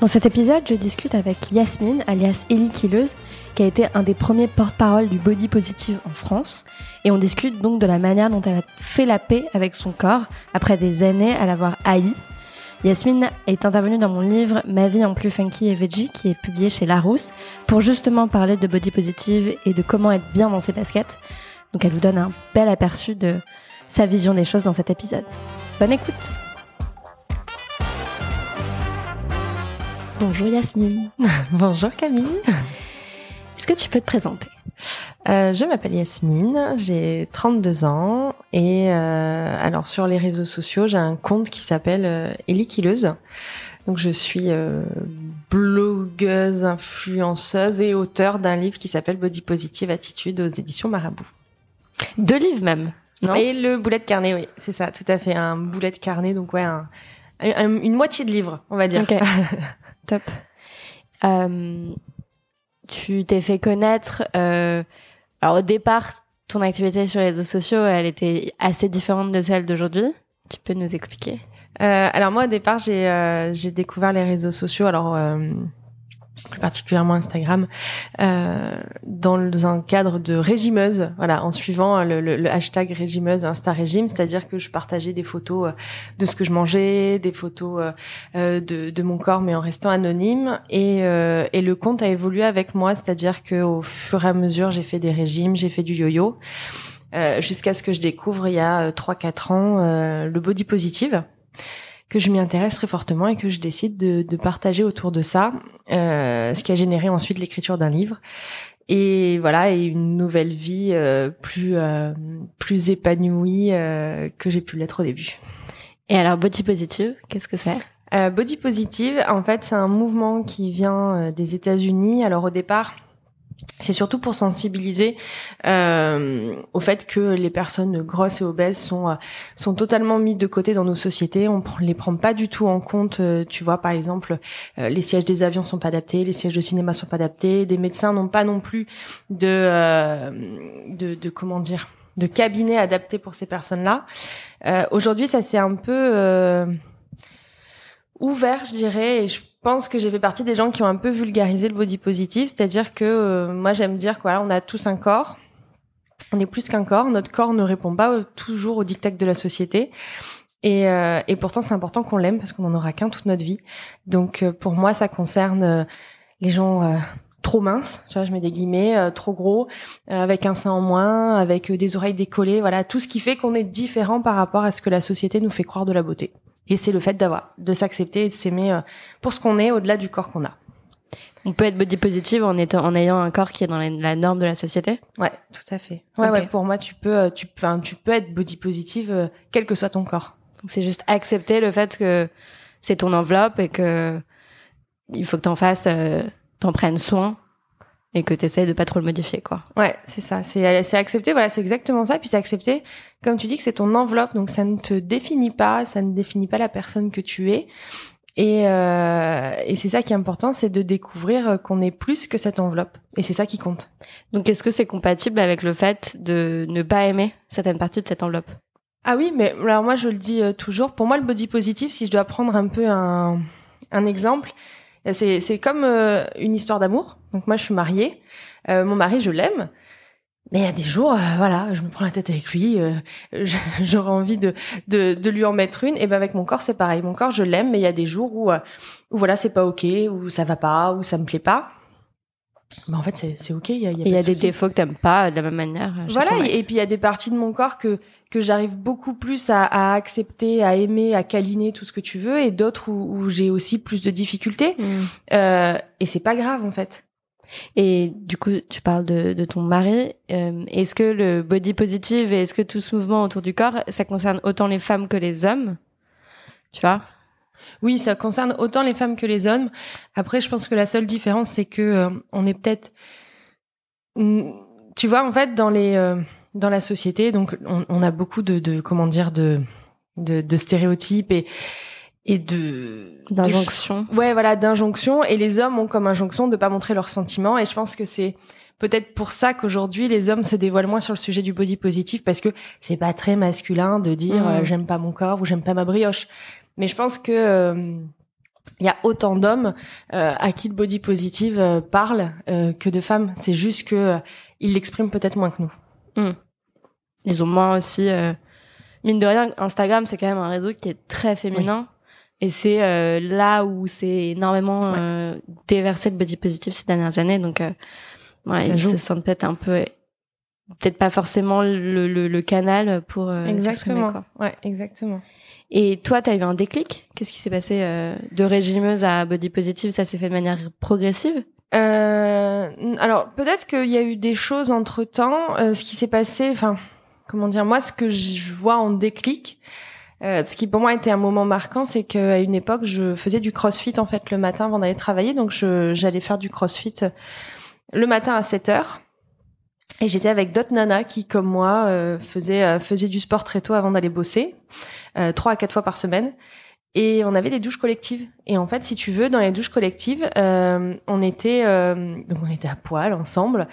Dans cet épisode, je discute avec Yasmine, alias Ellie Killeuse, qui a été un des premiers porte-parole du body positive en France. Et on discute donc de la manière dont elle a fait la paix avec son corps après des années à l'avoir haï. Yasmine est intervenue dans mon livre Ma vie en plus funky et veggie, qui est publié chez Larousse, pour justement parler de body positive et de comment être bien dans ses baskets. Donc elle vous donne un bel aperçu de sa vision des choses dans cet épisode. Bonne écoute! Bonjour Yasmine. Bonjour Camille. Est-ce que tu peux te présenter? Euh, Je m'appelle Yasmine, j'ai 32 ans et euh, alors sur les réseaux sociaux, j'ai un compte qui s'appelle euh, Donc je suis euh, blogueuse, influenceuse et auteur d'un livre qui s'appelle Body Positive Attitude aux éditions Marabout. Deux livres même? Non et le boulet de carnet, oui, c'est ça, tout à fait, un boulet de carnet, donc ouais, un, une moitié de livre, on va dire. Top. Euh, tu t'es fait connaître. Euh, alors au départ, ton activité sur les réseaux sociaux, elle était assez différente de celle d'aujourd'hui. Tu peux nous expliquer? Euh, Alors moi, au départ, j'ai j'ai découvert les réseaux sociaux. Alors plus particulièrement Instagram, euh, dans un cadre de régimeuse, voilà, en suivant le, le, le hashtag régimeuse Insta Régime, c'est-à-dire que je partageais des photos euh, de ce que je mangeais, des photos euh, euh, de, de mon corps, mais en restant anonyme. Et, euh, et le compte a évolué avec moi, c'est-à-dire que au fur et à mesure, j'ai fait des régimes, j'ai fait du yo-yo, euh, jusqu'à ce que je découvre il y a 3-4 ans le body positive que je m'y intéresse très fortement et que je décide de, de partager autour de ça, euh, ce qui a généré ensuite l'écriture d'un livre. Et voilà, et une nouvelle vie euh, plus euh, plus épanouie euh, que j'ai pu l'être au début. Et alors Body Positive, qu'est-ce que c'est? Euh, Body Positive, en fait, c'est un mouvement qui vient euh, des États-Unis. Alors au départ, c'est surtout pour sensibiliser euh, au fait que les personnes grosses et obèses sont euh, sont totalement mises de côté dans nos sociétés. On les prend pas du tout en compte. Euh, tu vois, par exemple, euh, les sièges des avions sont pas adaptés, les sièges de cinéma sont pas adaptés, des médecins n'ont pas non plus de, euh, de de comment dire de cabinet adapté pour ces personnes-là. Aujourd'hui, ça c'est un peu ouvert, je dirais, et je pense que j'ai fait partie des gens qui ont un peu vulgarisé le body positive, c'est-à-dire que euh, moi j'aime dire quoi, on a tous un corps, on est plus qu'un corps, notre corps ne répond pas toujours au dictat de la société. Et, euh, et pourtant, c'est important qu'on l'aime parce qu'on n'en aura qu'un toute notre vie. Donc, euh, pour moi, ça concerne euh, les gens euh, trop minces, tu vois, je mets des guillemets, trop gros, avec un sein en moins, avec des oreilles décollées, voilà, tout ce qui fait qu'on est différent par rapport à ce que la société nous fait croire de la beauté. Et c'est le fait d'avoir, de s'accepter et de s'aimer euh, pour ce qu'on est au-delà du corps qu'on a. On peut être body positive en étant, en ayant un corps qui est dans la, norme de la société? Ouais, tout à fait. Ouais, okay. ouais. Pour moi, tu peux, euh, tu, enfin, tu peux être body positive euh, quel que soit ton corps. C'est juste accepter le fait que c'est ton enveloppe et que il faut que t'en fasses, euh, t'en prennes soin et que tu essaies de pas trop le modifier quoi. Ouais, c'est ça, c'est c'est accepter voilà, c'est exactement ça puis c'est accepter comme tu dis que c'est ton enveloppe donc ça ne te définit pas, ça ne définit pas la personne que tu es. Et, euh, et c'est ça qui est important, c'est de découvrir qu'on est plus que cette enveloppe. Et c'est ça qui compte. Donc est-ce que c'est compatible avec le fait de ne pas aimer certaines parties de cette enveloppe? Ah oui, mais alors moi je le dis euh, toujours, pour moi le body positif, si je dois prendre un peu un, un exemple, c'est, c'est comme euh, une histoire d'amour. Donc moi, je suis mariée. Euh, mon mari, je l'aime. Mais il y a des jours, euh, voilà, je me prends la tête avec lui. Euh, j'aurais envie de, de, de lui en mettre une. Et ben avec mon corps, c'est pareil. Mon corps, je l'aime, mais il y a des jours où, où voilà, c'est pas ok, où ça va pas, où ça me plaît pas. Bah en fait c'est c'est ok il y a, il y a, des défauts que t'aimes pas de la même manière voilà et, puis il y a des parties de mon corps que que j'arrive beaucoup plus à, à, accepter à aimer à câliner tout ce que tu veux et d'autres où, où j'ai aussi plus de difficultés. Mm. euh, et c'est pas grave en fait. Et du coup, tu parles de, de ton mari. Euh, est-ce que le body positive et est-ce que tout ce mouvement autour du corps, ça concerne autant les femmes que les hommes? Tu vois? Oui, ça concerne autant les femmes que les hommes. Après, je pense que la seule différence, c'est que euh, on est peut-être, tu vois, en fait, dans les euh, dans la société, donc on, on a beaucoup de, de, comment dire de, de, de stéréotypes et et de d'injonction. Ouais, voilà, d'injonction. Et les hommes ont comme injonction de pas montrer leurs sentiments. Et je pense que c'est peut-être pour ça qu'aujourd'hui les hommes se dévoilent moins sur le sujet du body positif parce que c'est pas très masculin de dire mmh. euh, j'aime pas mon corps ou j'aime pas ma brioche. Mais je pense que euh, il y a autant d'hommes euh, à qui le body positive euh, parle que de femmes. C'est juste que ils l'expriment peut-être moins que nous. Hmm. Ils ont moins aussi. mine de rien, Instagram c'est quand même un réseau qui est très féminin. Et c'est là où c'est énormément déversé le body positive ces dernières années. Donc, ouais, ils se sentent peut-être un peu peut-être pas forcément le, le, le canal pour euh, exactement quoi. ouais exactement et toi, tu as eu un déclic? Qu'est-ce qui s'est passé euh, de régimeuse à body positive? Ça s'est fait de manière progressive? Euh, Alors peut-être qu'il y a eu des choses entre temps. Euh, ce qui s'est passé, enfin, comment dire, moi, ce que je vois en déclic, euh, ce qui pour moi était un moment marquant, c'est qu'à une époque, je faisais du crossfit en fait le matin avant d'aller travailler. Donc j'allais faire du crossfit le matin à 7 heures. Et j'étais avec d'autres nanas qui, comme moi, euh, faisaient, euh, faisaient du sport très tôt avant d'aller bosser, euh, trois à quatre fois par semaine. Et on avait des douches collectives. Et en fait, si tu veux, dans les douches collectives, euh, on était donc on était à poil ensemble.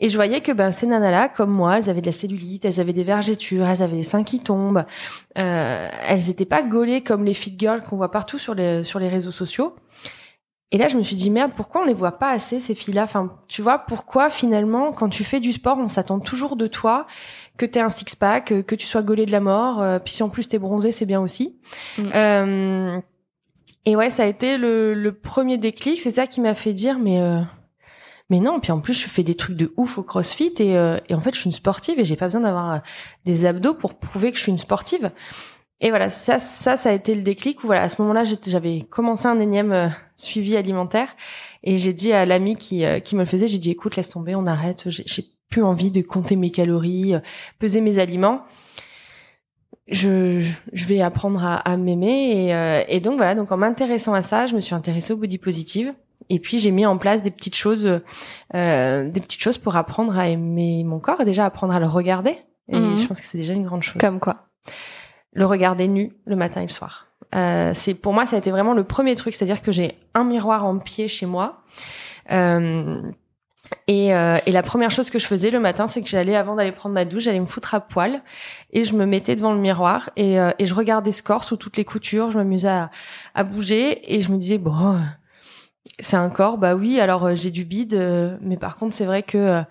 Et je voyais que ben ces nanas-là, comme moi, elles avaient de la cellulite, elles avaient des vergetures, elles avaient les seins qui tombent. elles étaient pas gaulées comme les fit girls qu'on voit partout sur les sur les réseaux sociaux. Et là, je me suis dit merde, pourquoi on les voit pas assez ces filles-là? Enfin, tu vois, pourquoi finalement, quand tu fais du sport, on s'attend toujours de toi que t'aies un six-pack, que, tu sois gaulé de la mort, euh, puis si en plus t'es bronzé, c'est bien aussi. Mm. Euh, et ouais, ça a été le, le premier déclic. C'est ça qui m'a fait dire, mais euh, mais non. Puis en plus, je fais des trucs de ouf au CrossFit et, euh, et en fait, je suis une sportive et j'ai pas besoin d'avoir des abdos pour prouver que je suis une sportive. Et voilà, ça, ça, ça a été le déclic où voilà, à ce moment-là, j'avais commencé un énième euh, suivi alimentaire et j'ai dit à l'ami qui, euh, qui me le faisait, j'ai dit écoute, laisse tomber, on arrête, j'ai plus envie de compter mes calories, euh, peser mes aliments. Je, je vais apprendre à, à m'aimer et, et, donc voilà, donc en m'intéressant à ça, je me suis intéressée au body positive et puis j'ai mis en place des petites choses, euh, des petites choses pour apprendre à aimer mon corps et déjà apprendre à le regarder. Et mhm. je pense que c'est déjà une grande chose. Comme quoi le regarder nu le matin et le soir. Euh, c'est pour moi ça a été vraiment le premier truc, c'est-à-dire que j'ai un miroir en pied chez moi. Euh, et, euh, et, la première chose que je faisais le matin, c'est que j'allais avant d'aller prendre ma douche, j'allais me foutre à poil et je me mettais devant le miroir et, euh, et je regardais ce corps sous toutes les coutures. Je m'amusais à, à, bouger et je me disais bon, c'est un corps, bah oui. Alors euh, j'ai du bide, mais par contre c'est vrai que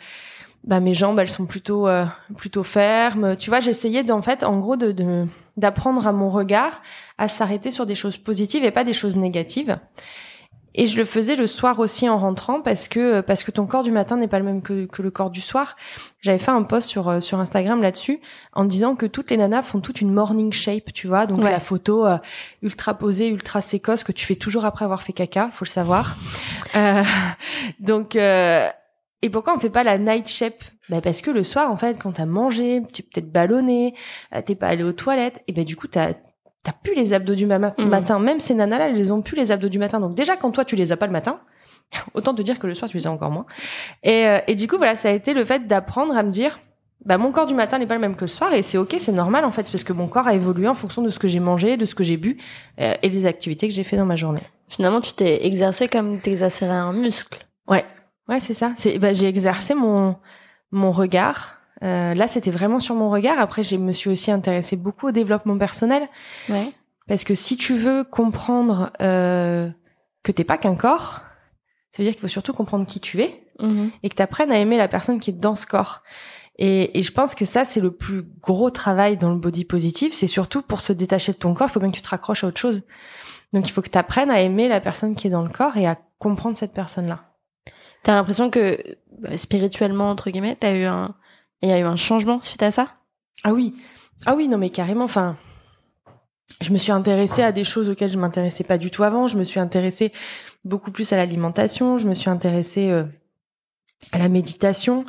bah mes jambes elles sont plutôt euh, plutôt fermes tu vois j'essayais d'en fait en gros de d'apprendre à mon regard à s'arrêter sur des choses positives et pas des choses négatives et je le faisais le soir aussi en rentrant parce que parce que ton corps du matin n'est pas le même que, que le corps du soir. J'avais fait un post sur euh, sur Instagram là-dessus en disant que toutes les nanas font toute une morning shape, tu vois, donc la photo euh, ultra posée, ultra sécosse que tu fais toujours après avoir fait caca, faut le savoir. Euh, donc et pourquoi on fait pas la night shape bah parce que le soir en fait quand t'as mangé, tu peut-être ballonné, euh, t'es pas allé aux toilettes et ben du coup t'as t'as plus les abdos du mm. matin. Même ces nanas là, elles les ont plus les abdos du matin. Donc déjà quand toi tu les as pas le matin, autant te dire que le soir tu les as encore moins. Et, euh, et du coup voilà, ça a été le fait d'apprendre à me dire bah mon corps du matin n'est pas le même que le soir et c'est ok, c'est normal en fait, c'est parce que mon corps a évolué en fonction de ce que j'ai mangé, de ce que j'ai bu euh, et des activités que j'ai fait dans ma journée. Finalement, tu t'es exercé comme t'exercerais un muscle. Ouais, Ouais, c'est ça. C'est, bah, j'ai exercé mon mon regard. Euh, là, c'était vraiment sur mon regard. Après, je me suis aussi intéressée beaucoup au développement personnel. Ouais. Parce que si tu veux comprendre euh, que t'es pas qu'un corps, ça veut dire qu'il faut surtout comprendre qui tu es mm-hmm. et que tu apprennes à aimer la personne qui est dans ce corps. Et, et je pense que ça, c'est le plus gros travail dans le body positif. C'est surtout pour se détacher de ton corps, il faut bien que tu te raccroches à autre chose. Donc, il faut que tu apprennes à aimer la personne qui est dans le corps et à comprendre cette personne-là. T'as l'impression que spirituellement entre guillemets, t'as eu un, il y a eu un changement suite à ça? Ah oui, ah oui, non mais carrément. Enfin, je me suis intéressée à des choses auxquelles je m'intéressais pas du tout avant. Je me suis intéressée beaucoup plus à l'alimentation. Je me suis intéressée euh, à la méditation.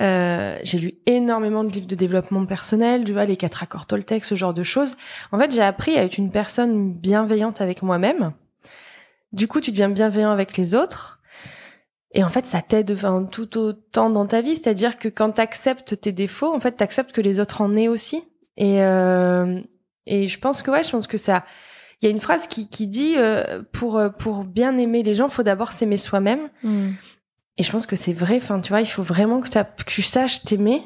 Euh, j'ai lu énormément de livres de développement personnel, tu vois, les quatre accords Toltec, ce genre de choses. En fait, j'ai appris à être une personne bienveillante avec moi-même. Du coup, tu deviens bienveillant avec les autres. Et en fait, ça t'aide enfin, tout autant dans ta vie. C'est-à-dire que quand tu acceptes tes défauts, en fait, tu acceptes que les autres en aient aussi. Et, euh, et je pense que, ouais, je pense que ça... Il y a une phrase qui, qui dit euh, pour pour bien aimer les gens, faut d'abord s'aimer soi-même. Hmm. Et je pense que c'est vrai. Enfin, tu vois, il faut vraiment que, que tu saches t'aimer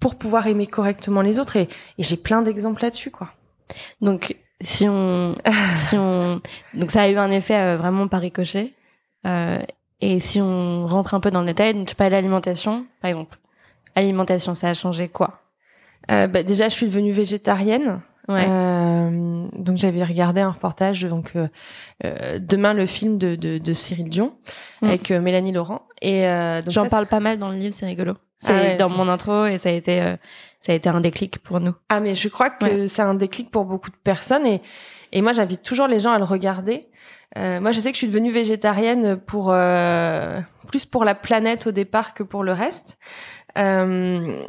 pour pouvoir aimer correctement les autres. Et, et j'ai plein d'exemples là-dessus, quoi. Donc, si on, si on, donc ça a eu un effet euh, vraiment par ricochet. Euh, et si on rentre un peu dans le détail, donc tu parles d'alimentation, par exemple. Alimentation, ça a changé quoi? Euh, bah, Déjà, je suis devenue végétarienne. Ouais. Euh, donc j'avais regardé un reportage donc euh, euh, demain le film de, de, de Cyril Dion Mm. avec euh, Mélanie Laurent et euh, J'en parle pas mal dans le livre, c'est rigolo. C'est Ah ouais, dans mon intro et ça a été, ça a été un déclic pour nous. Ah mais je crois que c'est un déclic pour beaucoup de personnes et et moi j'invite toujours les gens à le regarder. Euh, moi je sais que je suis devenue végétarienne pour euh, plus pour la planète au départ que pour le reste. Euh,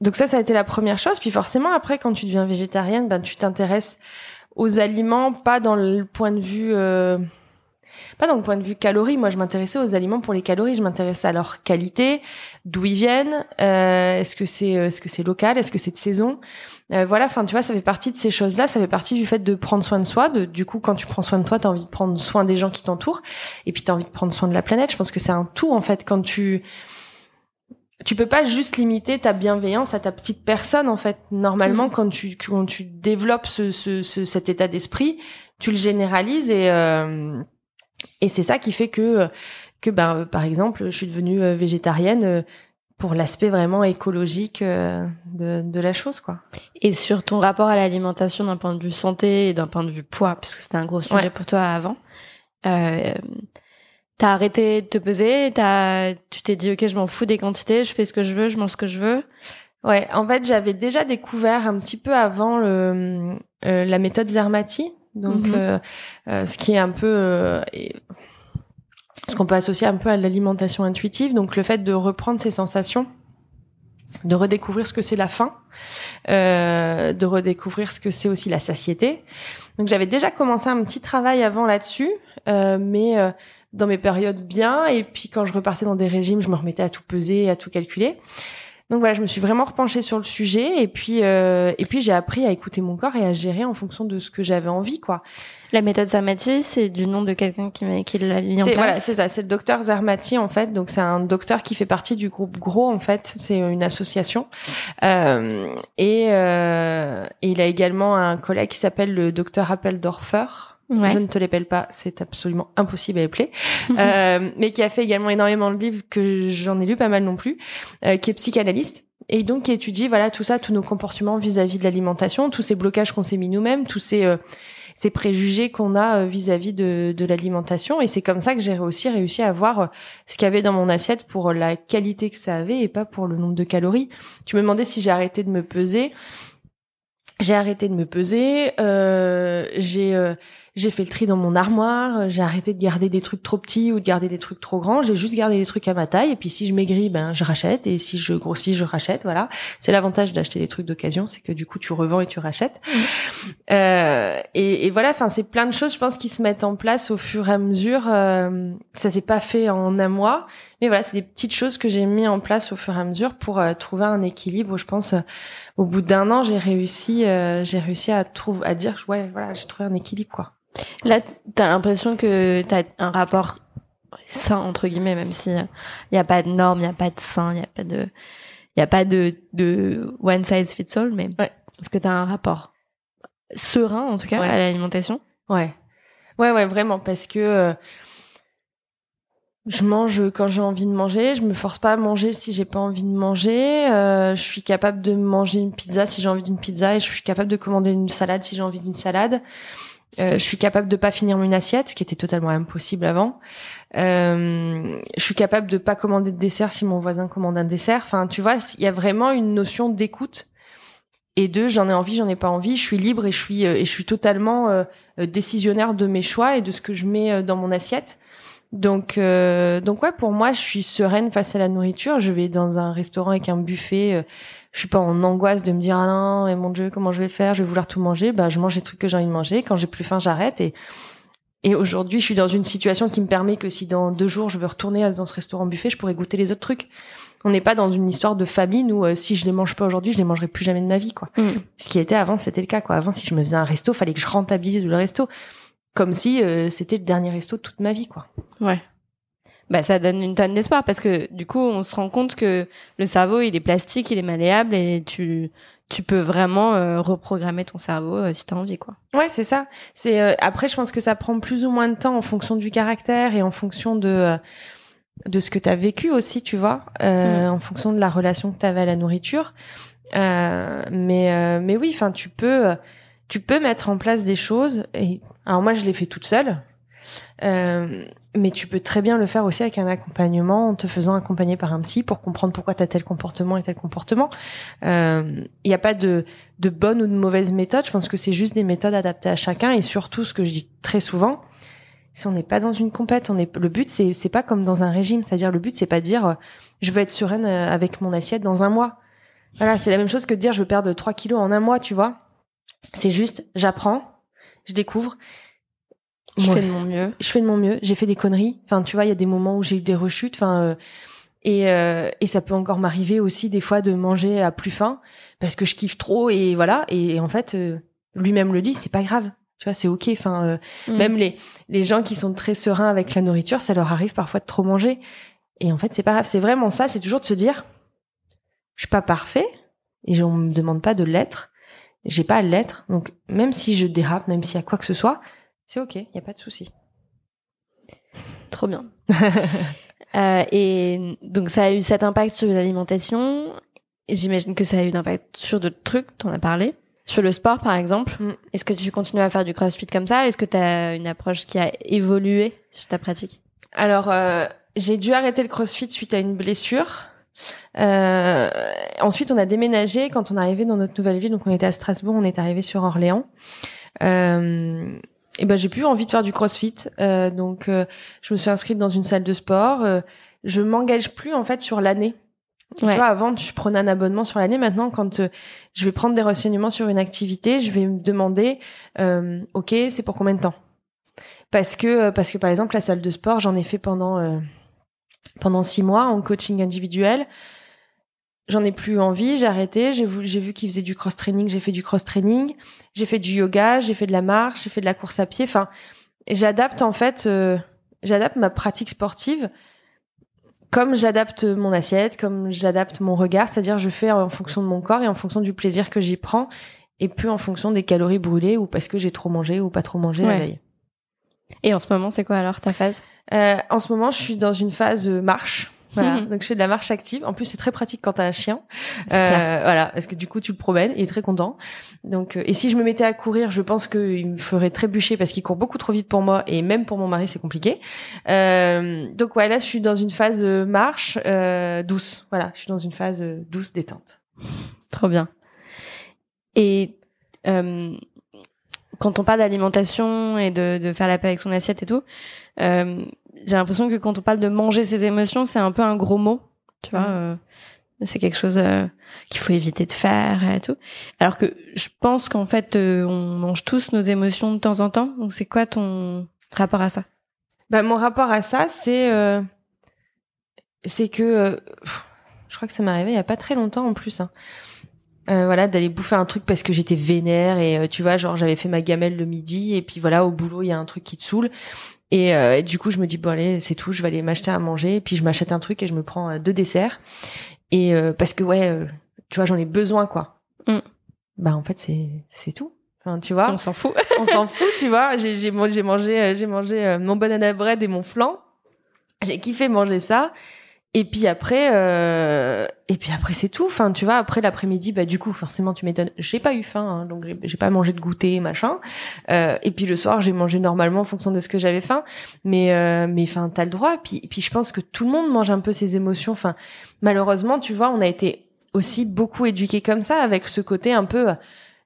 donc ça ça a été la première chose puis forcément après quand tu deviens végétarienne ben tu t'intéresses aux aliments pas dans le point de vue euh, pas dans le point de vue calories. Moi, je m'intéressais aux aliments pour les calories. Je m'intéressais à leur qualité, d'où ils viennent. euh, est-ce que c'est, euh, est-ce que c'est local, est-ce que c'est de saison. Euh, voilà. Enfin, tu vois, ça fait partie de ces choses-là. Ça fait partie du fait de prendre soin de soi. De, du coup, quand tu prends soin de toi, t'as envie de prendre soin des gens qui t'entourent, et puis t'as envie de prendre soin de la planète. Je pense que c'est un tout en fait. Quand tu tu peux pas juste limiter ta bienveillance à ta petite personne en fait. Normalement, Mhm. quand tu quand tu développes ce, ce, ce- cet état d'esprit, tu le généralises et euh, et c'est ça qui fait que que ben par exemple, je suis devenue euh, végétarienne euh, pour l'aspect vraiment écologique euh, de de la chose quoi. Et sur ton rapport à l'alimentation d'un point de vue santé et d'un point de vue poids, puisque c'était un gros sujet Ouais. pour toi avant, euh, t'as arrêté de te peser, t'as, tu t'es dit ok, je m'en fous des quantités, je fais ce que je veux, je mange ce que je veux. Ouais, en fait, j'avais déjà découvert un petit peu avant le, euh, la méthode Zermati, donc Mhm. euh, euh, ce qui est un peu ce qu'on peut associer un peu à l'alimentation intuitive, donc le fait de reprendre ses sensations, de redécouvrir ce que c'est la faim, euh, de redécouvrir ce que c'est aussi la satiété. Donc j'avais déjà commencé un petit travail avant là-dessus, euh, mais euh, dans mes périodes bien, et puis quand je repartais dans des régimes, je me remettais à tout peser, à tout calculer. Donc voilà, je me suis vraiment repenchée sur le sujet et puis euh, et puis j'ai appris à écouter mon corps et à gérer en fonction de ce que j'avais envie quoi. La méthode Samati, c'est du nom de quelqu'un qui, qui l'a mis en place. voilà, c'est ça, c'est le docteur Zermati en fait. Donc c'est un docteur qui fait partie du groupe Gros en fait, c'est une association. Euh, et, euh, et il a également un collègue qui s'appelle le docteur Appeldorfer. Ouais. Je ne te l'appelle pas, c'est absolument impossible à appeler. euh, mais qui a fait également énormément de livres que j'en ai lu pas mal non plus, euh, qui est psychanalyste et donc qui étudie voilà tout ça, tous nos comportements vis-à-vis de l'alimentation, tous ces blocages qu'on s'est mis nous-mêmes, tous ces euh, ces préjugés qu'on a euh, vis-à-vis de, de l'alimentation. Et c'est comme ça que j'ai aussi réussi à voir euh, ce qu'il y avait dans mon assiette pour la qualité que ça avait et pas pour le nombre de calories. Tu me demandais si j'ai arrêté de me peser. J'ai arrêté de me peser. Euh, j'ai euh, j'ai fait le tri dans mon armoire. J'ai arrêté de garder des trucs trop petits ou de garder des trucs trop grands. J'ai juste gardé des trucs à ma taille. Et puis si je maigris, ben je rachète. Et si je grossis, je rachète. Voilà. C'est l'avantage d'acheter des trucs d'occasion, c'est que du coup tu revends et tu rachètes. Euh, et, et voilà. Enfin, c'est plein de choses, je pense, qui se mettent en place au fur et à mesure. Euh, ça s'est pas fait en un mois, mais voilà, c'est des petites choses que j'ai mis en place au fur et à mesure pour euh, trouver un équilibre. Je pense, euh, au bout d'un an, j'ai réussi, euh, j'ai réussi à trouver, à dire, ouais, voilà, j'ai trouvé un équilibre, quoi. Là, t'as l'impression que t'as un rapport sain entre guillemets, même si il y a pas de normes, il y a pas de sain, il y a pas de, il y a pas de de one size fits all, mais Ouais. est-ce que t'as un rapport serein en tout cas Ouais. à l'alimentation? Ouais, ouais, ouais, vraiment, parce que euh, je mange quand j'ai envie de manger. Je me force pas à manger si j'ai pas envie de manger. Euh, je suis capable de manger une pizza si j'ai envie d'une pizza, et je suis capable de commander une salade si j'ai envie d'une salade. Euh, je suis capable de pas finir mon assiette, ce qui était totalement impossible avant. Euh, je suis capable de pas commander de dessert si mon voisin commande un dessert. Enfin, tu vois, il y a vraiment une notion d'écoute et de j'en ai envie, j'en ai pas envie. Je suis libre et je suis et je suis totalement décisionnaire de mes choix et de ce que je mets dans mon assiette. Donc, euh, donc ouais, pour moi, je suis sereine face à la nourriture. Je vais dans un restaurant avec un buffet. Euh, je suis pas en angoisse de me dire ah non, mais mon Dieu, comment je vais faire? Je vais vouloir tout manger. Bah, je mange les trucs que j'ai envie de manger. Quand j'ai plus faim, j'arrête. Et et aujourd'hui, je suis dans une situation qui me permet que si dans deux jours je veux retourner dans ce restaurant buffet, je pourrais goûter les autres trucs. On n'est pas dans une histoire de famine où euh, si je les mange pas aujourd'hui, je les mangerai plus jamais de ma vie, quoi. Mm. Ce qui était avant, c'était le cas, quoi. Avant, si je me faisais un resto, fallait que je rentabilise le resto comme si euh, c'était le dernier resto de toute ma vie, quoi. Ouais. Bah, ça donne une tonne d'espoir parce que du coup, on se rend compte que le cerveau, il est plastique, il est malléable et tu tu peux vraiment euh, reprogrammer ton cerveau euh, si tu as envie quoi. Ouais, c'est ça. C'est après je pense que ça prend plus ou moins de temps en fonction du caractère et en fonction de de ce que tu as vécu aussi, tu vois, mm. en fonction de la relation que tu avais à la nourriture. mais mais oui, enfin tu peux tu peux mettre en place des choses. Et alors moi, je l'ai fait toute seule. Euh, mais tu peux très bien le faire aussi avec un accompagnement, en te faisant accompagner par un psy pour comprendre pourquoi tu as tel comportement et tel comportement. Il euh, n'y a pas de, de bonne ou de mauvaise méthode. Je pense que c'est juste des méthodes adaptées à chacun. Et surtout, ce que je dis très souvent, si on n'est pas dans une compète, on est le but c'est c'est pas comme dans un régime, c'est-à-dire le but c'est pas dire je veux être sereine euh, avec mon assiette dans un mois. Voilà, c'est la même chose que de dire je veux perdre 3 kilos en un mois, tu vois. C'est juste, j'apprends, je découvre. Je fais de mon mieux. Je fais de mon mieux. J'ai fait des conneries. Enfin, tu vois, il y a des moments où j'ai eu des rechutes. Enfin, euh, et, euh, et ça peut encore m'arriver aussi des fois de manger à plus faim parce que je kiffe trop et voilà. Et, en fait, euh, lui-même le dit, c'est pas grave. Tu vois, c'est ok. Enfin, mm. même les les gens qui sont très sereins avec la nourriture, ça leur arrive parfois de trop manger. Et en fait, c'est pas grave. C'est vraiment ça. C'est toujours de se dire, je suis pas parfait et on me demande pas de l'être j'ai pas à l'être. Donc même si je dérape, même s'il y a quoi que ce soit, c'est ok, il y a pas de souci. Trop bien. euh, et donc ça a eu cet impact sur l'alimentation. J'imagine que ça a eu un impact sur d'autres trucs, t'en as parlé. Sur le sport, par exemple, mm. est-ce que tu continues à faire du crossfit comme ça? Est-ce que tu as une approche qui a évolué sur ta pratique? Alors, euh, j'ai dû arrêter le crossfit suite à une blessure. Euh, ensuite, on a déménagé quand on est arrivé dans notre nouvelle ville. Donc, on était à Strasbourg, on est arrivé sur Orléans. Euh, et ben, j'ai plus envie de faire du CrossFit. Euh, donc, euh, je me suis inscrite dans une salle de sport. Euh, je m'engage plus en fait sur l'année. Tu vois, avant, je prenais un abonnement sur l'année. Maintenant, quand je vais prendre des renseignements sur une activité, je vais me demander, ok, c'est pour combien de temps? Parce que, parce que par exemple, la salle de sport, j'en ai fait pendant pendant six mois en coaching individuel. J'en ai plus envie, j'ai arrêté. J'ai vu, vu qu'il faisait du cross training, j'ai fait du cross training. J'ai fait du yoga, j'ai fait de la marche, j'ai fait de la course à pied. Enfin, j'adapte en fait, euh, j'adapte ma pratique sportive comme j'adapte mon assiette, comme j'adapte mon regard, c'est-à-dire je fais en fonction de mon corps et en fonction du plaisir que j'y prends, et plus en fonction des calories brûlées ou parce que j'ai trop mangé ou pas trop mangé la veille. Et en ce moment, c'est quoi alors ta phase? Euh, En ce moment, je suis dans une phase marche. Voilà, donc je fais de la marche active. En plus, c'est très pratique quand t'as un chien. Euh, voilà, parce que du coup, tu le promènes, il est très content. Donc, euh, et si je me mettais à courir, je pense qu'il me ferait trébucher parce qu'il court beaucoup trop vite pour moi et même pour mon mari, c'est compliqué. Euh, donc ouais, là, je suis dans une phase euh, marche euh, douce. Voilà, je suis dans une phase douce détente. Trop bien. Et quand on parle d'alimentation et de, de, faire la paix avec son assiette et tout, euh, j'ai l'impression que quand on parle de manger ses émotions, c'est un peu un gros mot, tu vois. Mm. Euh, c'est quelque chose euh, qu'il faut éviter de faire et tout. Alors que je pense qu'en fait, euh, on mange tous nos émotions de temps en temps. Donc c'est quoi ton rapport à ça? Bah mon rapport à ça, c'est c'est que je crois que ça m'est arrivé il y a pas très longtemps en plus. Hein euh, voilà d'aller bouffer un truc parce que j'étais vénère et euh, tu vois genre j'avais fait ma gamelle le midi et puis voilà au boulot il y a un truc qui te saoule. Et, euh, du coup je me dis bon allez c'est tout je vais aller m'acheter à manger. Et puis je m'achète un truc et je me prends deux desserts. Et parce que ouais tu vois j'en ai besoin quoi. Mm. bah en fait c'est c'est tout. Enfin tu vois. On s'en fout. On s'en fout tu vois. J'ai j'ai mangé j'ai mangé mon banana bread et mon flan. J'ai kiffé manger ça et puis après, euh, et puis après c'est tout. Enfin, tu vois, après l'après-midi, bah du coup, forcément, tu m'étonnes. J'ai pas eu faim, hein, donc j'ai pas mangé de goûter, machin. Euh, et puis le soir, j'ai mangé normalement en fonction de ce que j'avais faim. Mais, euh, mais enfin, t'as le droit. Puis, puis je pense que tout le monde mange un peu ses émotions. Enfin, malheureusement, tu vois, on a été aussi beaucoup éduqués comme ça, avec ce côté un peu.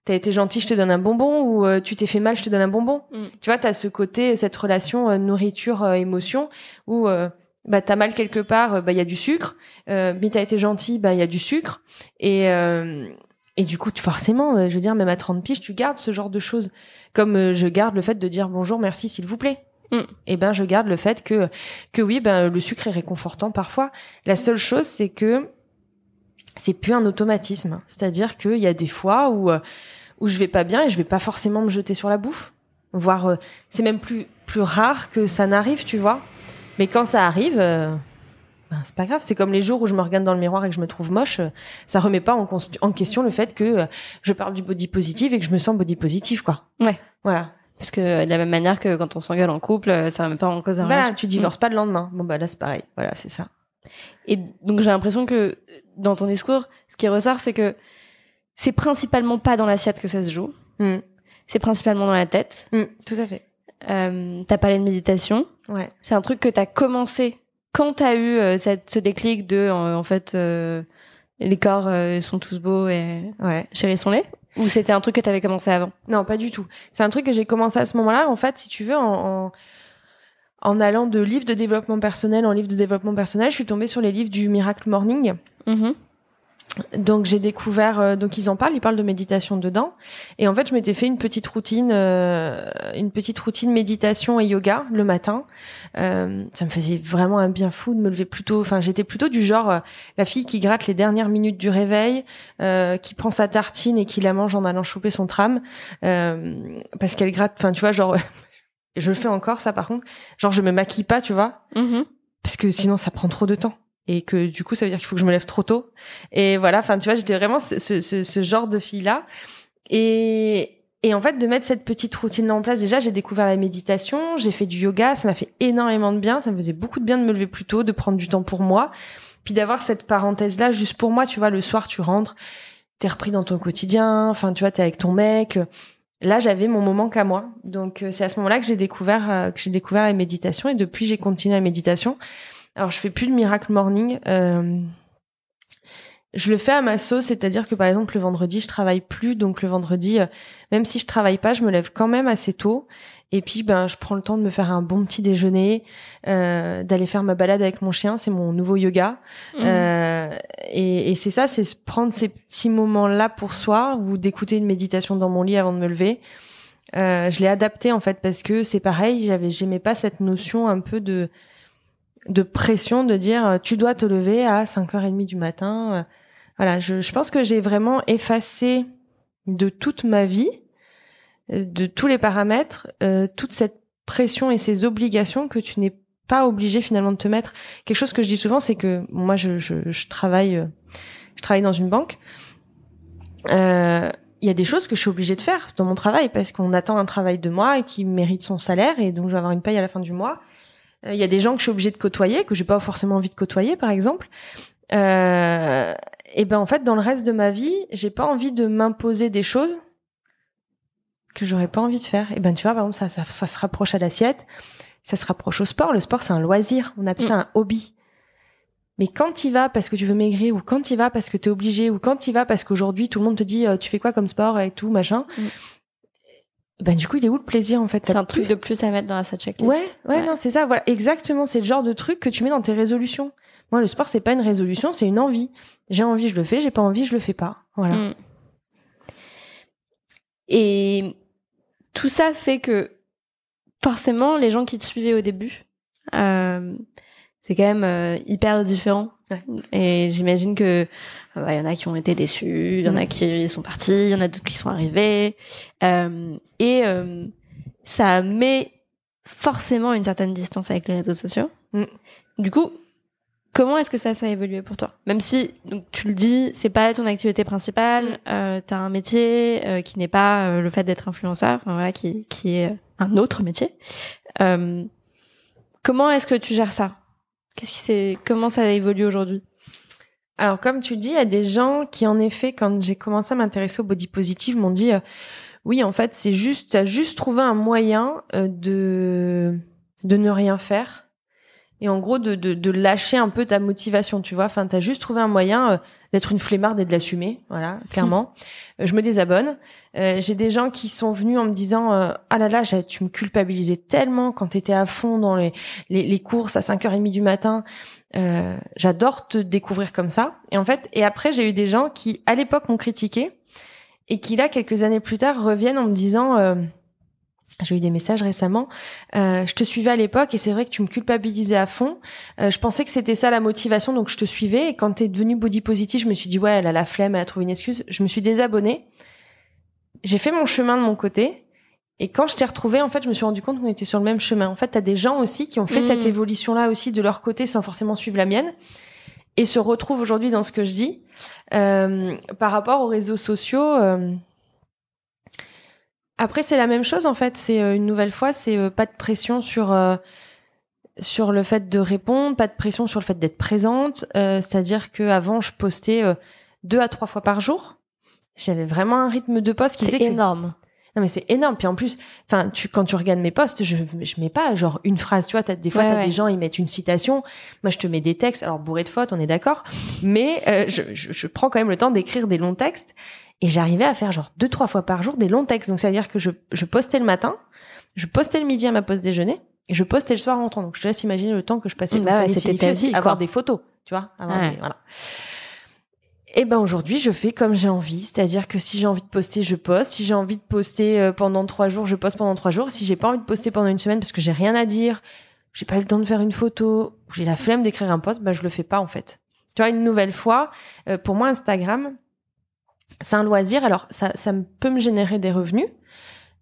T'as été gentil, je te donne un bonbon, ou euh, tu t'es fait mal, je te donne un bonbon. Mm. Tu vois, t'as ce côté, cette relation euh, nourriture-émotion où euh, bah t'as mal quelque part, euh, bah il y a du sucre, euh, mais t'as été gentil, bah il y a du sucre, et euh, et du coup tu, forcément, euh, je veux dire même à 30 piges, tu gardes ce genre de choses, comme euh, je garde le fait de dire bonjour, merci, s'il vous plaît. Mm. Et ben je garde le fait que que oui, ben le sucre est réconfortant parfois. La seule chose c'est que c'est plus un automatisme, c'est-à-dire qu'il y a des fois où où je vais pas bien et je vais pas forcément me jeter sur la bouffe, voire c'est même plus plus rare que ça n'arrive, tu vois. Mais quand ça arrive, euh, ben, c'est pas grave. C'est comme les jours où je me regarde dans le miroir et que je me trouve moche. euh, ça remet pas en, question le fait que euh, je parle du body positive et que je me sens body positive, quoi. Ouais. Voilà. Parce que de la même manière que quand on s'engueule en couple, ça remet pas en cause la Voilà, relation. tu divorces pas le lendemain. Bon bah là c'est pareil. Voilà, c'est ça. Et donc j'ai l'impression que dans ton discours, ce qui ressort, c'est que c'est principalement pas dans l'assiette que ça se joue. Mm. C'est principalement dans la tête. Mm, tout à fait. Euh, t'as parlé de méditation. Ouais. C'est un truc que t'as commencé quand t'as eu euh, cette, ce déclic de, euh, en fait, euh, les corps sont tous beaux et Ouais. chérissons-les? Ou c'était un truc que t'avais commencé avant? Non, pas du tout. C'est un truc que j'ai commencé à ce moment-là, en fait, si tu veux, en, en, en allant de livres de développement personnel en livre de développement personnel, je suis tombée sur les livres du Miracle Morning. Donc j'ai découvert, euh, donc ils en parlent, ils parlent de méditation dedans. Et en fait, je m'étais fait une petite routine, euh, une petite routine méditation et yoga le matin. Euh, ça me faisait vraiment un bien fou de me lever plus tôt. Enfin, j'étais plutôt du genre euh, la fille qui gratte les dernières minutes du réveil, euh, qui prend sa tartine et qui la mange en allant choper son tram, euh, parce qu'elle gratte. Enfin, tu vois, genre, je le fais encore ça par contre. Genre, je me maquille pas, tu vois parce que sinon ça prend trop de temps et que du coup ça veut dire qu'il faut que je me lève trop tôt. Et voilà enfin tu vois j'étais vraiment ce, ce, ce- genre de fille là et et en fait de mettre cette petite routine là en place déjà j'ai découvert la méditation j'ai fait du yoga ça m'a fait énormément de bien ça me faisait beaucoup de bien de me lever plus tôt de prendre du temps pour moi. Puis d'avoir cette parenthèse là juste pour moi tu vois le soir tu rentres t'es repris dans ton quotidien enfin tu vois t'es avec ton mec. Là j'avais mon moment qu'à moi. Donc euh, c'est à ce moment-là que j'ai découvert euh, que j'ai découvert la méditation et depuis j'ai continué la méditation alors je fais plus le miracle morning euh, je le fais à ma sauce c'est-à-dire que par exemple le vendredi je travaille plus. Donc le vendredi euh, même si je travaille pas je me lève quand même assez tôt. Et puis ben je prends le temps de me faire un bon petit déjeuner euh, d'aller faire ma balade avec mon chien. C'est mon nouveau yoga. Euh, et, et c'est ça, c'est prendre ces petits moments-là pour soi ou d'écouter une méditation dans mon lit avant de me lever. Euh, je l'ai adapté en fait parce que c'est pareil, j'avais, j'aimais pas cette notion un peu de de pression de dire euh, tu dois te lever à 5h30 du matin. Euh, Voilà, je, je pense que j'ai vraiment effacé de toute ma vie, euh, de tous les paramètres, euh, toute cette pression et ces obligations que tu n'es pas obligé finalement de te mettre quelque chose que je dis souvent, c'est que moi, je, je, je travaille, je travaille dans une banque. Il y a des choses que je suis obligée de faire dans mon travail parce qu'on attend un travail de moi et qui mérite son salaire et donc je vais avoir une paye à la fin du mois. Euh, Il y a des gens que je suis obligée de côtoyer que j'ai pas forcément envie de côtoyer, par exemple. Euh, et ben en fait, dans le reste de ma vie, j'ai pas envie de m'imposer des choses que j'aurais pas envie de faire. Et ben tu vois, par exemple, ça, ça, ça se rapproche à l'assiette ça se rapproche au sport. Le sport, c'est un loisir. On appelle ça un hobby. Mais quand tu vas parce que tu veux maigrir, ou quand tu vas parce que tu es obligé, ou quand tu vas parce qu'aujourd'hui tout le monde te dit euh, tu fais quoi comme sport et tout, machin, Mm. Ben du coup, il est où le plaisir en fait? C'est un truc de plus à mettre dans la checklist. Ouais, ouais, non, c'est ça. Voilà, exactement. C'est le genre de truc que tu mets dans tes résolutions. Moi, le sport, c'est pas une résolution, c'est une envie. J'ai envie, je le fais. J'ai pas envie, je le fais pas. Voilà. Mm. Et tout ça fait que forcément, les gens qui te suivaient au début, euh, c'est quand même euh, hyper différent. Ouais. Et j'imagine que euh, bah, il y en a qui ont été déçus, il y en a Mm. qui sont partis, il y en a d'autres qui sont arrivés. Euh, et euh, ça met forcément une certaine distance avec les réseaux sociaux. Mm. Du coup, comment est-ce que ça, ça a évolué pour toi? Même si, donc, tu le dis, c'est pas ton activité principale, Mm. euh, t'as un métier euh, qui n'est pas le fait d'être influenceur, enfin, voilà, qui, qui est un autre métier. Comment est-ce que tu gères ça? Qu'est-ce qui s'est, comment ça a évolué aujourd'hui? Alors, comme tu dis, il y a des gens qui, en effet, quand j'ai commencé à m'intéresser au body positive, m'ont dit, euh, oui, en fait, c'est juste, t'as juste trouvé un moyen euh, de de ne rien faire et en gros de, de, de lâcher un peu ta motivation, tu vois. Enfin, t'as juste trouvé un moyen euh, d'être une flemmarde et de l'assumer, voilà, clairement. Euh, je me désabonne. j'ai des gens qui sont venus en me disant ah là là, tu me culpabilisais tellement quand t'étais à fond dans les, les, les courses à 5h30 du matin. J'adore te découvrir comme ça. Et en fait, et après j'ai eu des gens qui à l'époque m'ont critiqué et qui là quelques années plus tard reviennent en me disant euh, j'ai eu des messages récemment. Euh, je te suivais à l'époque et c'est vrai que tu me culpabilisais à fond. Euh, je pensais que c'était ça la motivation, donc je te suivais. Et quand t'es devenu body positive, je me suis dit ouais, elle a la flemme, elle a trouvé une excuse. Je me suis désabonnée. J'ai fait mon chemin de mon côté. Et quand je t'ai retrouvée, en fait, je me suis rendu compte qu'on était sur le même chemin. En fait, t'as des gens aussi qui ont fait cette mmh. évolution-là aussi de leur côté sans forcément suivre la mienne et se retrouvent aujourd'hui dans ce que je dis. Euh, par rapport aux réseaux sociaux, euh, après c'est la même chose en fait. C'est euh, une nouvelle fois, c'est pas de pression sur sur le fait de répondre, pas de pression sur le fait d'être présente. C'est-à-dire que avant je postais deux à trois fois par jour. J'avais vraiment un rythme de poste qui faisait énorme. Non mais c'est énorme. Puis en plus, enfin, tu quand tu regardes mes posts, je je mets pas genre une phrase. Tu vois, as, des fois t'as des gens ils mettent une citation. Moi je te mets des textes, alors bourré de fautes, on est d'accord. Mais euh, je, je, je, prends quand même le temps d'écrire des longs textes. Et j'arrivais à faire genre deux trois fois par jour des longs textes. Donc ça veut dire que je je postais le matin, je postais le midi à ma pause déjeuner et je postais le soir en rentrant. Donc je te laisse imaginer le temps que je passais. Bah c'était aussi avoir des photos, tu vois. Avoir des, voilà. Et ben aujourd'hui, je fais comme j'ai envie, c'est-à-dire que si j'ai envie de poster, je poste. Si j'ai envie de poster euh, pendant trois jours, je poste pendant trois jours. Si j'ai pas envie de poster pendant une semaine parce que j'ai rien à dire, j'ai pas le temps de faire une photo, j'ai la flemme d'écrire un post, ben je le fais pas en fait. Tu vois, une nouvelle fois, euh, pour moi Instagram, c'est un loisir. Alors ça, ça peut me générer des revenus,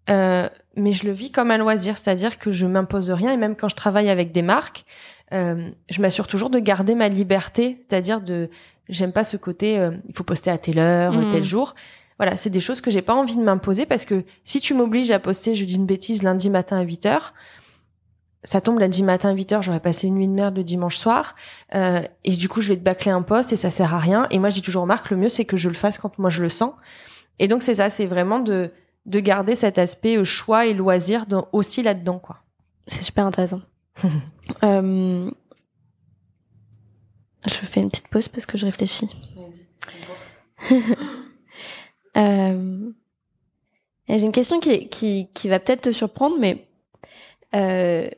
euh, mais je le vis comme un loisir, c'est-à-dire que je m'impose rien et même quand je travaille avec des marques, euh, je m'assure toujours de garder ma liberté, c'est-à-dire de J'aime pas ce côté euh, il faut poster à telle heure, tel mmh. jour. Voilà, c'est des choses que j'ai pas envie de m'imposer parce que si tu m'obliges à poster, je dis une bêtise, lundi matin à 8 heures, ça tombe lundi matin à 8 heures, j'aurais passé une nuit de merde le dimanche soir, euh, et du coup je vais te bâcler un poste et ça sert à rien. Et moi je dis toujours Marc, le mieux c'est que je le fasse quand moi je le sens. Et donc c'est ça, c'est vraiment de de garder cet aspect choix et loisir dans, aussi là-dedans quoi. C'est super intéressant. euh, je fais une petite pause parce que je réfléchis. euh, J'ai une question qui, qui, qui va peut-être te surprendre, mais euh,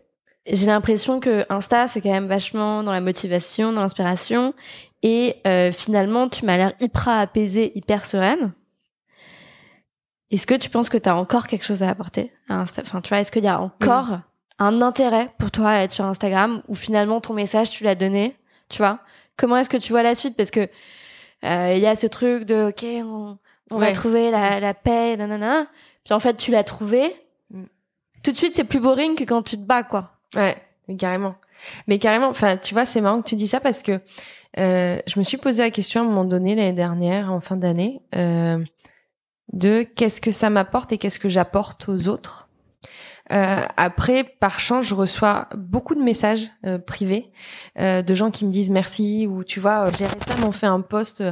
j'ai l'impression que Insta, c'est quand même vachement dans la motivation, dans l'inspiration. Et euh, finalement, tu m'as l'air hyper apaisée, hyper sereine. Est-ce que tu penses que tu as encore quelque chose à apporter à Insta? Enfin, tu vois, est-ce qu'il y a encore un intérêt pour toi à être sur Instagram ou finalement ton message, tu l'as donné, tu vois Comment est-ce que tu vois la suite? Parce que euh, il y a ce truc de ok, on, on va trouver la, la paix, nanana. Puis en fait, tu l'as trouvé. Mm. Tout de suite, c'est plus boring que quand tu te bats, quoi. Ouais, carrément. Mais carrément. Enfin, tu vois, c'est marrant que tu dis ça parce que euh, je me suis posé la question à un moment donné l'année dernière, en fin d'année, euh, de qu'est-ce que ça m'apporte et qu'est-ce que j'apporte aux autres. Euh, après, par chance, je reçois beaucoup de messages euh, privés euh, de gens qui me disent merci ou tu vois, j'ai récemment fait un post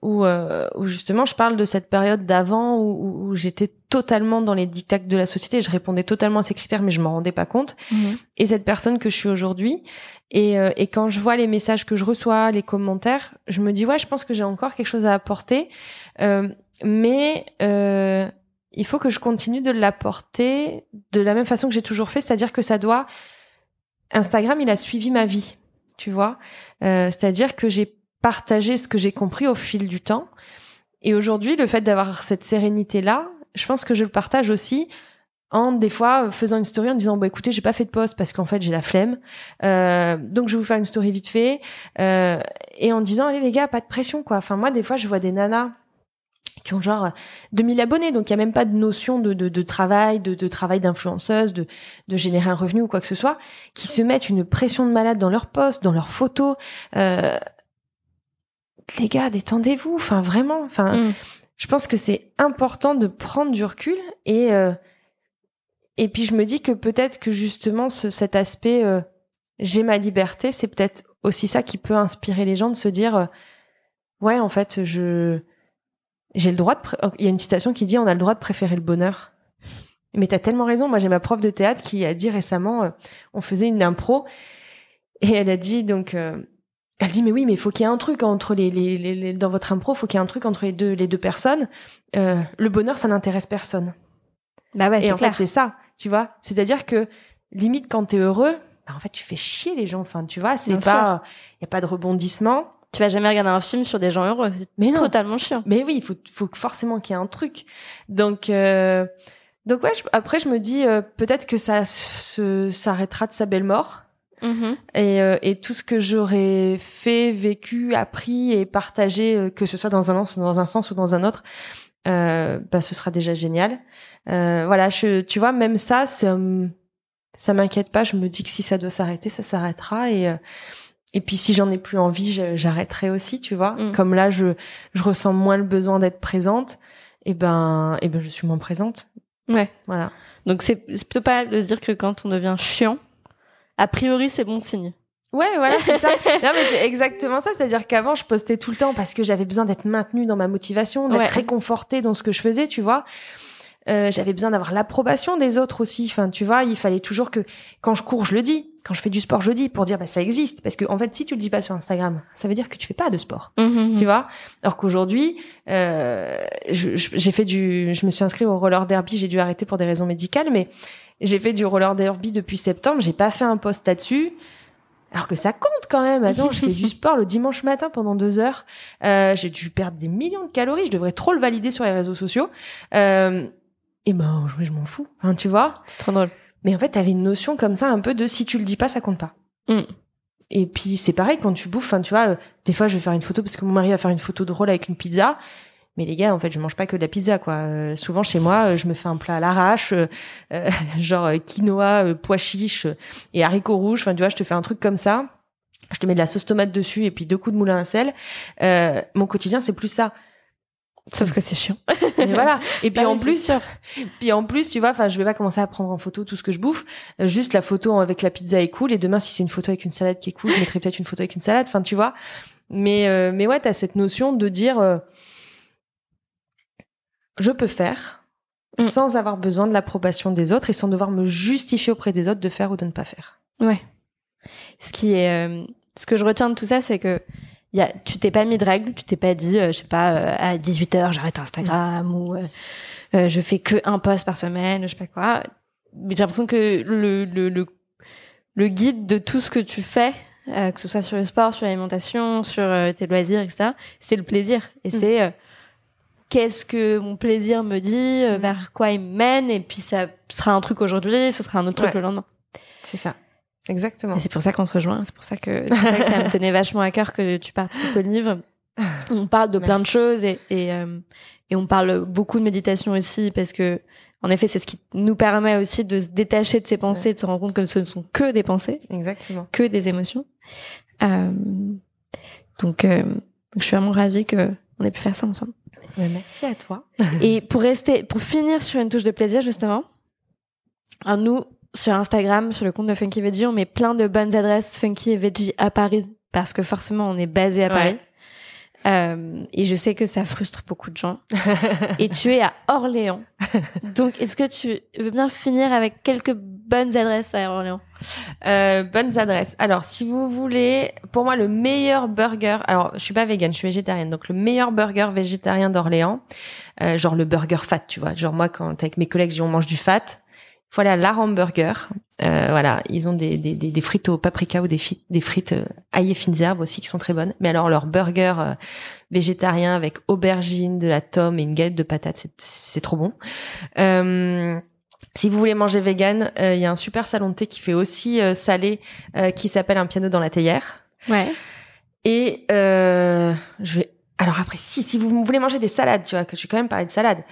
où, où justement je parle de cette période d'avant où, où, j'étais totalement dans les dictats de la société, je répondais totalement à ces critères mais je m'en rendais pas compte. Mhm. Et cette personne que je suis aujourd'hui et, et quand je vois les messages que je reçois, les commentaires, je me dis ouais, je pense que j'ai encore quelque chose à apporter. mais il faut que je continue de l'apporter de la même façon que j'ai toujours fait, c'est-à-dire que ça doit. Instagram, il a suivi ma vie, tu vois. Euh, c'est-à-dire que j'ai partagé ce que j'ai compris au fil du temps. Et aujourd'hui, le fait d'avoir cette sérénité-là, je pense que je le partage aussi en des fois faisant une story en disant bah écoutez j'ai pas fait de post parce qu'en fait j'ai la flemme euh, donc je vais vous faire une story vite fait euh, et en disant allez les gars pas de pression quoi enfin moi des fois je vois des nanas qui ont genre 2000 abonnés, donc il y a même pas de notion de, de, de travail, de, de travail d'influenceuse, de, de générer un revenu ou quoi que ce soit, qui se mettent une pression de malade dans leurs posts, dans leurs photos. Euh, les gars, détendez-vous, enfin vraiment, enfin, mm. je pense que c'est important de prendre du recul et euh, et puis je me dis que peut-être que justement ce, cet aspect euh, j'ai ma liberté, c'est peut-être aussi ça qui peut inspirer les gens de se dire, euh, ouais, en fait, je, j'ai le droit de, oh, il y a une citation qui dit, on a le droit de préférer le bonheur. Mais t'as tellement raison. Moi, j'ai ma prof de théâtre qui a dit récemment, euh, on faisait une impro, et elle a dit donc, euh, elle dit mais oui, mais il faut qu'il y ait un truc entre les, les, les, dans votre impro, faut qu'il y ait un truc entre les deux les deux personnes. Euh, le bonheur, ça n'intéresse personne. Bah ouais, et c'est en clair. fait, c'est ça, tu vois. C'est-à-dire que limite quand t'es heureux, bah, en fait, tu fais chier les gens. Enfin, tu vois, c'est pas, il y a pas de rebondissement. Tu vas jamais regarder un film sur des gens heureux. Mais non. totalement chiant. Mais oui, il faut, faut forcément qu'il y ait un truc. Donc, euh, donc ouais. je- après, je me dis euh, peut-être que ça se s'arrêtera de sa belle mort. Et, euh, et tout ce que j'aurais fait, vécu, appris et partagé, euh, que ce soit dans un, sens- dans un sens ou dans un autre, euh, bah, ce sera déjà génial. Euh, voilà, je, tu vois, même ça, ça m'inquiète pas. Je me dis que si ça doit s'arrêter, ça s'arrêtera. Et, euh, et puis si j'en ai plus envie, j'arrêterai aussi, tu vois. Mm. Comme là, je, je ressens moins le besoin d'être présente. Et ben, et ben, je suis moins présente. Ouais. Voilà. Donc c'est plutôt pas de se dire que quand on devient chiant, a priori c'est bon signe. Ouais, voilà, c'est ça. non, mais c'est exactement ça. C'est-à-dire qu'avant, je postais tout le temps parce que j'avais besoin d'être maintenue dans ma motivation, d'être Ouais. réconfortée dans ce que je faisais, tu vois. Euh, j'avais besoin d'avoir l'approbation des autres aussi. Enfin, tu vois, il fallait toujours que quand je cours, je le dis. Quand je fais du sport, je le dis pour dire bah ça existe. Parce que en fait, si tu le dis pas sur Instagram, ça veut dire que tu fais pas de sport. Tu vois? Alors qu'aujourd'hui euh, j'ai fait du je me suis inscrite au roller derby. J'ai dû arrêter pour des raisons médicales mais j'ai fait du roller derby depuis septembre. J'ai pas fait un post là-dessus. Alors que ça compte quand même. Attends je fais du sport le dimanche matin pendant deux heures. Euh, j'ai dû perdre des millions de calories. Je devrais trop le valider sur les réseaux sociaux. Euh, et ben je, je m'en fous. Hein, tu vois? C'est trop drôle. Mais en fait, t'avais une notion comme ça, un peu de si tu le dis pas, ça compte pas. Mm. Et puis c'est pareil quand tu bouffes. Enfin, tu vois, euh, des fois je vais faire une photo parce que mon mari va faire une photo drôle avec une pizza. Mais les gars, en fait, je mange pas que de la pizza, quoi. Euh, souvent chez moi, euh, je me fais un plat à l'arrache, euh, genre quinoa, pois chiches et haricots rouges. Enfin, tu vois, je te fais un truc comme ça. Je te mets de la sauce tomate dessus et puis deux coups de moulin à sel. Mon quotidien, c'est plus ça. Sauf que c'est chiant. Et voilà. Et puis Bah en oui, plus, puis en plus, tu vois, enfin, je vais pas commencer à prendre en photo tout ce que je bouffe. Euh, juste la photo avec la pizza est cool. Et demain, si c'est une photo avec une salade qui est cool, je mettrai peut-être une photo avec une salade. Enfin, tu vois. Mais euh, mais ouais, t'as cette notion de dire, euh, je peux faire Mm. sans avoir besoin de l'approbation des autres et sans devoir me justifier auprès des autres de faire ou de ne pas faire. Ouais. Ce qui est, euh, ce que je retiens de tout ça, c'est que y a, tu t'es pas mis de règles, tu t'es pas dit, euh, je sais pas, euh, à 18 h j'arrête Instagram ou euh, euh, je fais que un post par semaine, je sais pas quoi. Mais j'ai l'impression que le, le, le, le guide de tout ce que tu fais, euh, que ce soit sur le sport, sur l'alimentation, sur tes loisirs, etc., c'est le plaisir. Et Mm. c'est euh, qu'est-ce que mon plaisir me dit, Mm. vers quoi il me mène, et puis ça sera un truc aujourd'hui, ce sera un autre truc le lendemain. C'est ça. Exactement. Et c'est pour ça qu'on se rejoint. C'est pour ça que, pour ça, que ça me tenait vachement à cœur que tu participes au livre. On parle de plein de choses et, et, euh, et on parle beaucoup de méditation aussi parce que, en effet, c'est ce qui nous permet aussi de se détacher de ses pensées, de se rendre compte que ce ne sont que des pensées, Exactement. que des émotions. Euh, donc, euh, donc, je suis vraiment ravie que on ait pu faire ça ensemble. Ouais, merci à toi. Et pour rester, pour finir sur une touche de plaisir, justement, alors nous, sur Instagram, sur le compte de Funky Veggie, on met plein de bonnes adresses Funky et Veggie à Paris, parce que forcément, on est basé à Paris. Ouais. Euh, et je sais que ça frustre beaucoup de gens. et tu es à Orléans. Donc, est-ce que tu veux bien finir avec quelques bonnes adresses à Orléans? Euh, bonnes adresses. Alors, si vous voulez, pour moi, le meilleur burger. Alors, je suis pas végane, je suis végétarienne. Donc, le meilleur burger végétarien d'Orléans, euh, genre le burger fat, tu vois. Genre moi, quand avec mes collègues, on mange du fat. Il faut aller à l'Aram Burger. Euh, voilà, ils ont des, des, des, frites au paprika ou des, fi- des frites euh, ail et fines herbes aussi qui sont très bonnes. Mais alors leur burger euh, végétarien avec aubergine, de la tome et une galette de patates, c'est- c'est trop bon. Euh, si vous voulez manger vegan, il y a un super salon de thé qui fait aussi salé, euh, qui s'appelle Un piano dans la théière. Ouais. Et euh, je vais. Alors après, si si vous voulez manger des salades, tu vois, que je vais quand même parler de salades.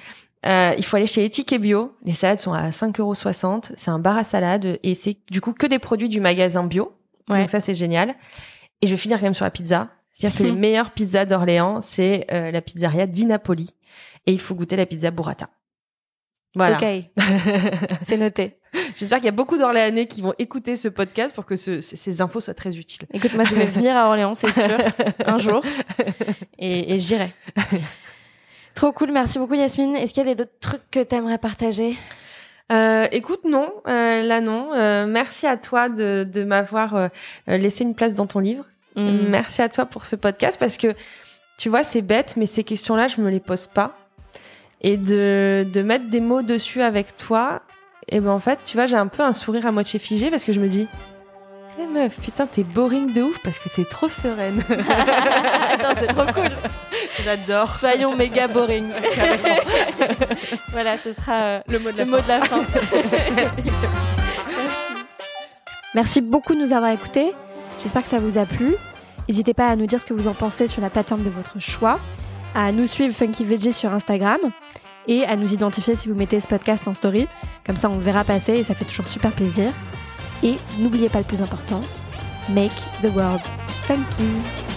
Euh, il faut aller chez Éthique et Bio. Les salades sont à 5,60€. C'est un bar à salade et c'est du coup que des produits du magasin bio. Ouais. Donc ça, c'est génial. Et je vais finir quand même sur la pizza. C'est-à-dire que les meilleures pizzas d'Orléans, c'est euh, la pizzeria Di Napoli. Et il faut goûter la pizza burrata. Voilà. Ok, c'est noté. J'espère qu'il y a beaucoup d'Orléanais qui vont écouter ce podcast pour que ce- ces- ces infos soient très utiles. Écoute, moi, je vais venir à Orléans, c'est sûr, un jour, et, et j'irai. Trop cool, merci beaucoup Yasmine. Est-ce qu'il y a d'autres trucs que t'aimerais partager? Euh, écoute, non, euh, là non. Euh, merci à toi de, de m'avoir euh, euh, laissé une place dans ton livre. Mm. Merci à toi pour ce podcast parce que tu vois, c'est bête, mais ces questions-là, je me les pose pas. Et de, de mettre des mots dessus avec toi, et ben en fait, tu vois, j'ai un peu un sourire à moitié figé parce que je me dis, eh meuf, putain, t'es boring de ouf parce que t'es trop sereine. Attends, c'est trop cool. J'adore. Soyons méga boring. voilà, ce sera euh, Le mot de le mot de la fin. Merci. Merci beaucoup de nous avoir écoutés. J'espère que ça vous a plu. N'hésitez pas à nous dire ce que vous en pensez sur la plateforme de votre choix, à nous suivre Funky Veggie sur Instagram et à nous identifier si vous mettez ce podcast en story. Comme ça, on le verra passer et ça fait toujours super plaisir. Et n'oubliez pas le plus important, make the world funky.